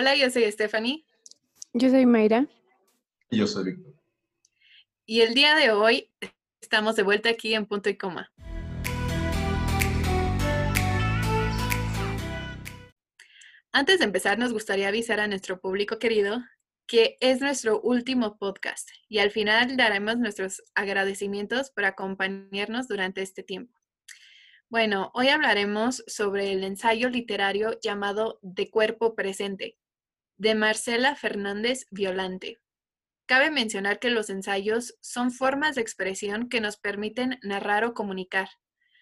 Hola, yo soy Stephanie. Yo soy Mayra. Y yo soy Víctor. Y el día de hoy estamos de vuelta aquí en punto y coma. Antes de empezar, nos gustaría avisar a nuestro público querido que es nuestro último podcast y al final daremos nuestros agradecimientos por acompañarnos durante este tiempo. Bueno, hoy hablaremos sobre el ensayo literario llamado De Cuerpo Presente, de Marcela Fernández Violante. Cabe mencionar que los ensayos son formas de expresión que nos permiten narrar o comunicar.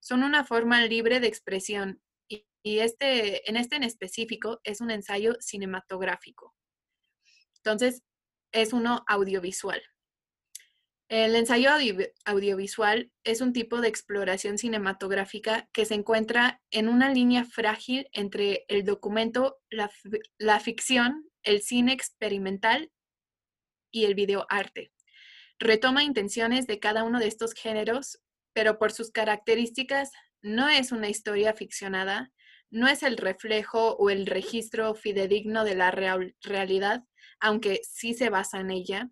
Son una forma libre de expresión y, este, en este en específico es un ensayo cinematográfico. Entonces, es uno audiovisual. El ensayo audiovisual es un tipo de exploración cinematográfica que se encuentra en una línea frágil entre el documento, la, ficción, el cine experimental y el videoarte. Retoma intenciones de cada uno de estos géneros, pero por sus características no es una historia ficcionada, no es el reflejo o el registro fidedigno de la realidad, aunque sí se basa en ella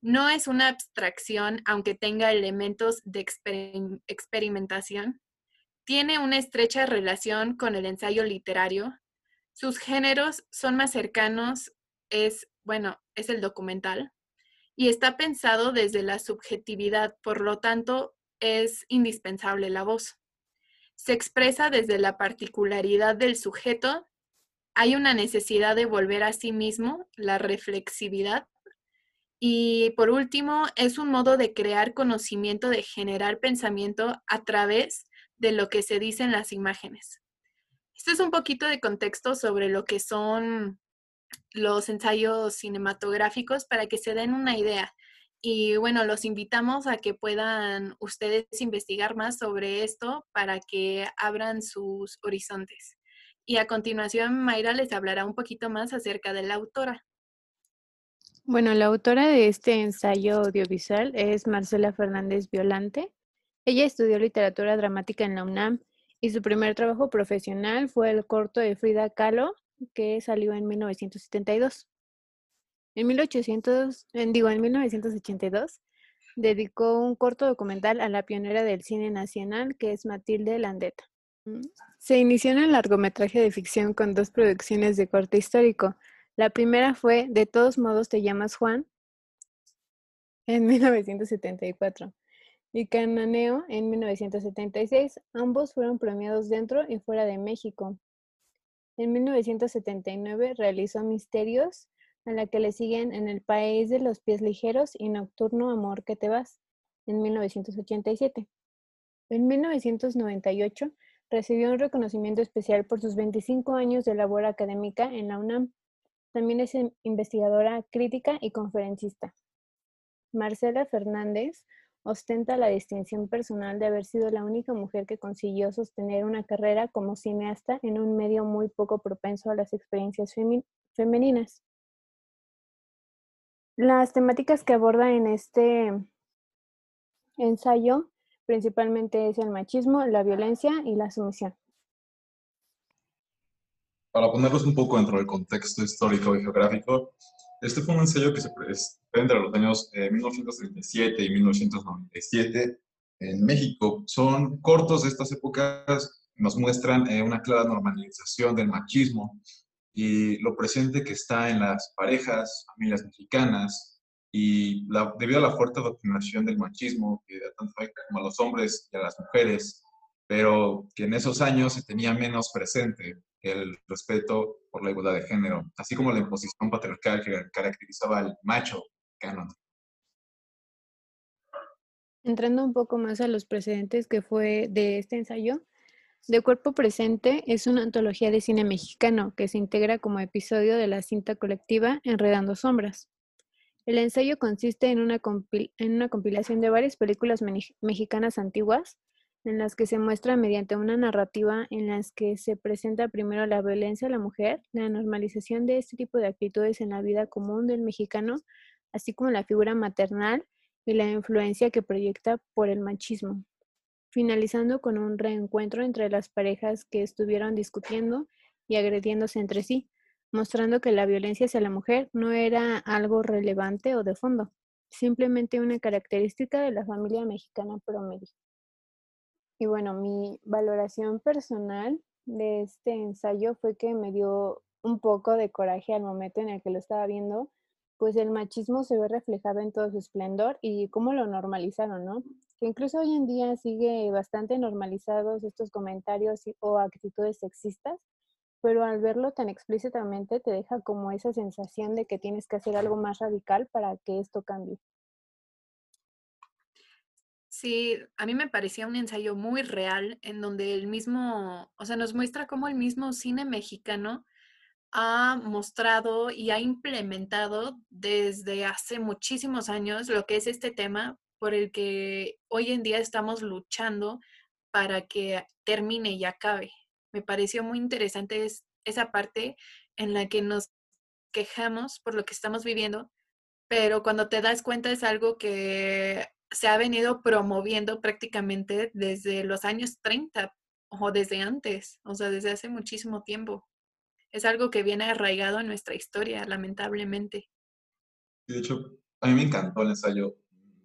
no es una abstracción, aunque tenga elementos de experimentación. Tiene una estrecha relación con el ensayo literario. Sus géneros son más cercanos, es, bueno, es el documental, y está pensado desde la subjetividad, por lo tanto, es indispensable la voz. Se expresa desde la particularidad del sujeto. Hay una necesidad de volver a sí mismo, la reflexividad, y por último, es un modo de crear conocimiento, de generar pensamiento a través de lo que se dice en las imágenes. Esto es un poquito de contexto sobre lo que son los ensayos cinematográficos para que se den una idea. Y bueno, los invitamos a que puedan ustedes investigar más sobre esto para que abran sus horizontes. Y a continuación, Mayra les hablará un poquito más acerca de la autora. Bueno, la autora de este ensayo audiovisual es Marcela Fernández Violante. Ella estudió literatura dramática en la UNAM y su primer trabajo profesional fue el corto de Frida Kahlo, que salió en 1972. En, 1800, digo, en 1982 dedicó un corto documental a la pionera del cine nacional, que es Matilde Landeta. Se inició en el largometraje de ficción con dos producciones de corte histórico, la primera fue De todos modos te llamas Juan en 1974 y Cananeo en 1976. Ambos fueron premiados dentro y fuera de México. En 1979 realizó Misterios, a la que le siguen En el País de los Pies Ligeros y Nocturno Amor que te vas, en 1987. En 1998 recibió un reconocimiento especial por sus 25 años de labor académica en la UNAM también es investigadora crítica y conferencista. Marcela Fernández ostenta la distinción personal de haber sido la única mujer que consiguió sostener una carrera como cineasta en un medio muy poco propenso a las experiencias femeninas. Las temáticas que aborda en este ensayo principalmente es el machismo, la violencia y la sumisión para ponerlos un poco dentro del contexto histórico y geográfico, este fue un ensayo que se entre los años 1937 eh, y 1997 en México. Son cortos de estas épocas, nos muestran eh, una clara normalización del machismo y lo presente que está en las parejas, familias mexicanas, y debido a la fuerte doctrinación del machismo que tanto afecta como a los hombres y a las mujeres, pero que en esos años se tenía menos presente el respeto por la igualdad de género, así como la imposición patriarcal que caracterizaba al macho canon. Entrando un poco más a los precedentes que fue de este ensayo, De Cuerpo Presente es una antología de cine mexicano que se integra como episodio de la cinta colectiva Enredando Sombras. El ensayo consiste en una, en una compilación de varias películas mexicanas antiguas en las que se muestra mediante una narrativa en las que se presenta primero la violencia a la mujer, la normalización de este tipo de actitudes en la vida común del mexicano, así como la figura maternal y la influencia que proyecta por el machismo, finalizando con un reencuentro entre las parejas que estuvieron discutiendo y agrediéndose entre sí, mostrando que la violencia hacia la mujer no era algo relevante o de fondo, simplemente una característica de la familia mexicana promedio. Y bueno, mi valoración personal de este ensayo fue que me dio un poco de coraje al momento en el que lo estaba viendo, pues el machismo se ve reflejado en todo su esplendor y cómo lo normalizaron, ¿no? Que incluso hoy en día sigue bastante normalizados estos comentarios o actitudes sexistas, pero al verlo tan explícitamente te deja como esa sensación de que tienes que hacer algo más radical para que esto cambie. Sí, a mí me parecía un ensayo muy real en donde el mismo, o sea, nos muestra cómo el mismo cine mexicano ha mostrado y ha implementado desde hace muchísimos años lo que es este tema por el que hoy en día estamos luchando para que termine y acabe. Me pareció muy interesante esa parte en la que nos quejamos por lo que estamos viviendo, pero cuando te das cuenta es algo que se ha venido promoviendo prácticamente desde los años 30 o desde antes, o sea, desde hace muchísimo tiempo. Es algo que viene arraigado en nuestra historia, lamentablemente. De hecho, a mí me encantó el ensayo.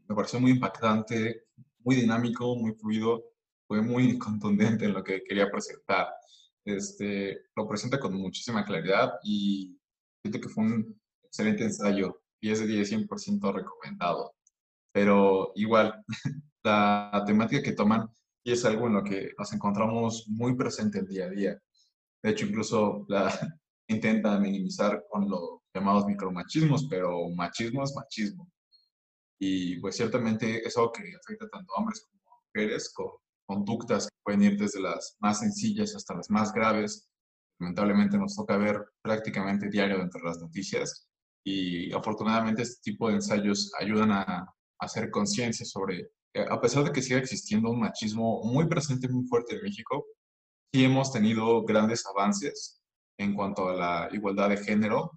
Me pareció muy impactante, muy dinámico, muy fluido. Fue muy contundente en lo que quería presentar. Este, lo presenta con muchísima claridad y siento que fue un excelente ensayo. 10 de 10, 100% recomendado pero igual, la temática que toman y es algo en lo que nos encontramos muy presente el día a día. De hecho, incluso la intenta minimizar con los llamados micromachismos, pero machismo es machismo. Y pues ciertamente es algo que afecta tanto a hombres como a mujeres, con conductas que pueden ir desde las más sencillas hasta las más graves. Lamentablemente nos toca ver prácticamente diario entre las noticias y afortunadamente este tipo de ensayos ayudan a hacer conciencia sobre, eh, a pesar de que siga existiendo un machismo muy presente, muy fuerte en México, sí hemos tenido grandes avances en cuanto a la igualdad de género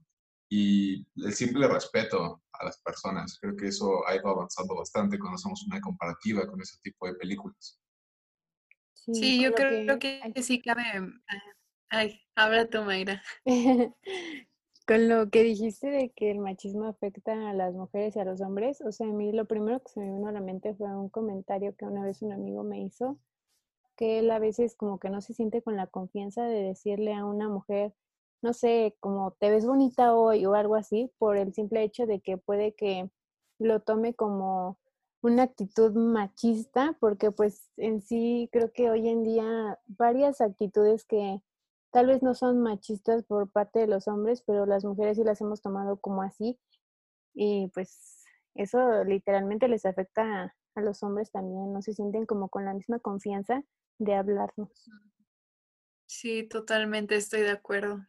y el simple respeto a las personas. Creo que eso ha ido avanzando bastante cuando hacemos una comparativa con ese tipo de películas. Sí, yo creo que, que, sí cabe. Ay, habla tú, Mayra. Con lo que dijiste de que el machismo afecta a las mujeres y a los hombres, o sea, a mí lo primero que se me vino a la mente fue un comentario que una vez un amigo me hizo, que él a veces como que no se siente con la confianza de decirle a una mujer, no sé, como te ves bonita hoy o algo así, por el simple hecho de que puede que lo tome como una actitud machista, porque pues en sí creo que hoy en día varias actitudes que tal vez no son machistas por parte de los hombres, pero las mujeres sí las hemos tomado como así. Y pues eso literalmente les afecta a, los hombres también, no se sienten como con la misma confianza de hablarnos. Sí, totalmente estoy de acuerdo.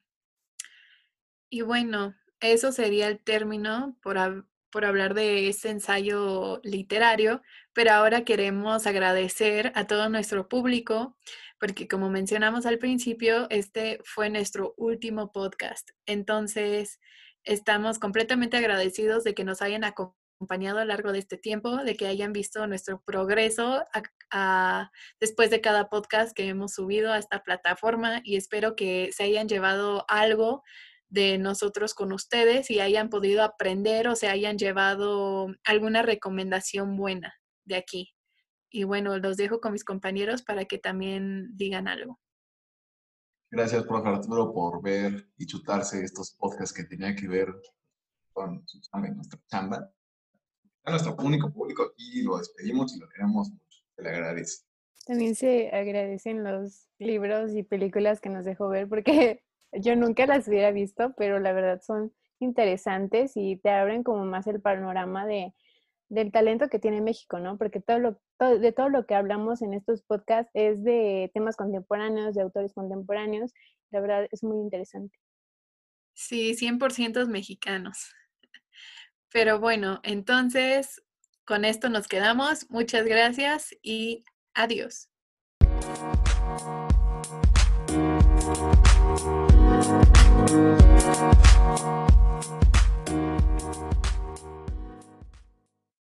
Y bueno, eso sería el término por, por hablar de ese ensayo literario, pero ahora queremos agradecer a todo nuestro público porque como mencionamos al principio, este fue nuestro último podcast. Entonces, estamos completamente agradecidos de que nos hayan acompañado a lo largo de este tiempo, de que hayan visto nuestro progreso después de cada podcast que hemos subido a esta plataforma y espero que se hayan llevado algo de nosotros con ustedes y hayan podido aprender o se hayan llevado alguna recomendación buena de aquí. Y bueno, los dejo con mis compañeros para que también digan algo. Gracias, profe Arturo, por ver y chutarse estos podcasts que tenía que ver con su chamba y nuestra chamba. A nuestro único público y lo despedimos y lo queremos mucho. Se le agradece. También se agradecen los libros y películas que nos dejó ver porque yo nunca las hubiera visto, pero la verdad son interesantes y te abren como más el panorama de del talento que tiene México, ¿no? Porque todo lo, de todo lo que hablamos en estos podcasts es de temas contemporáneos, de autores contemporáneos. La verdad es muy interesante. Sí, 100% mexicanos. Pero bueno, entonces con esto nos quedamos. Muchas gracias y adiós.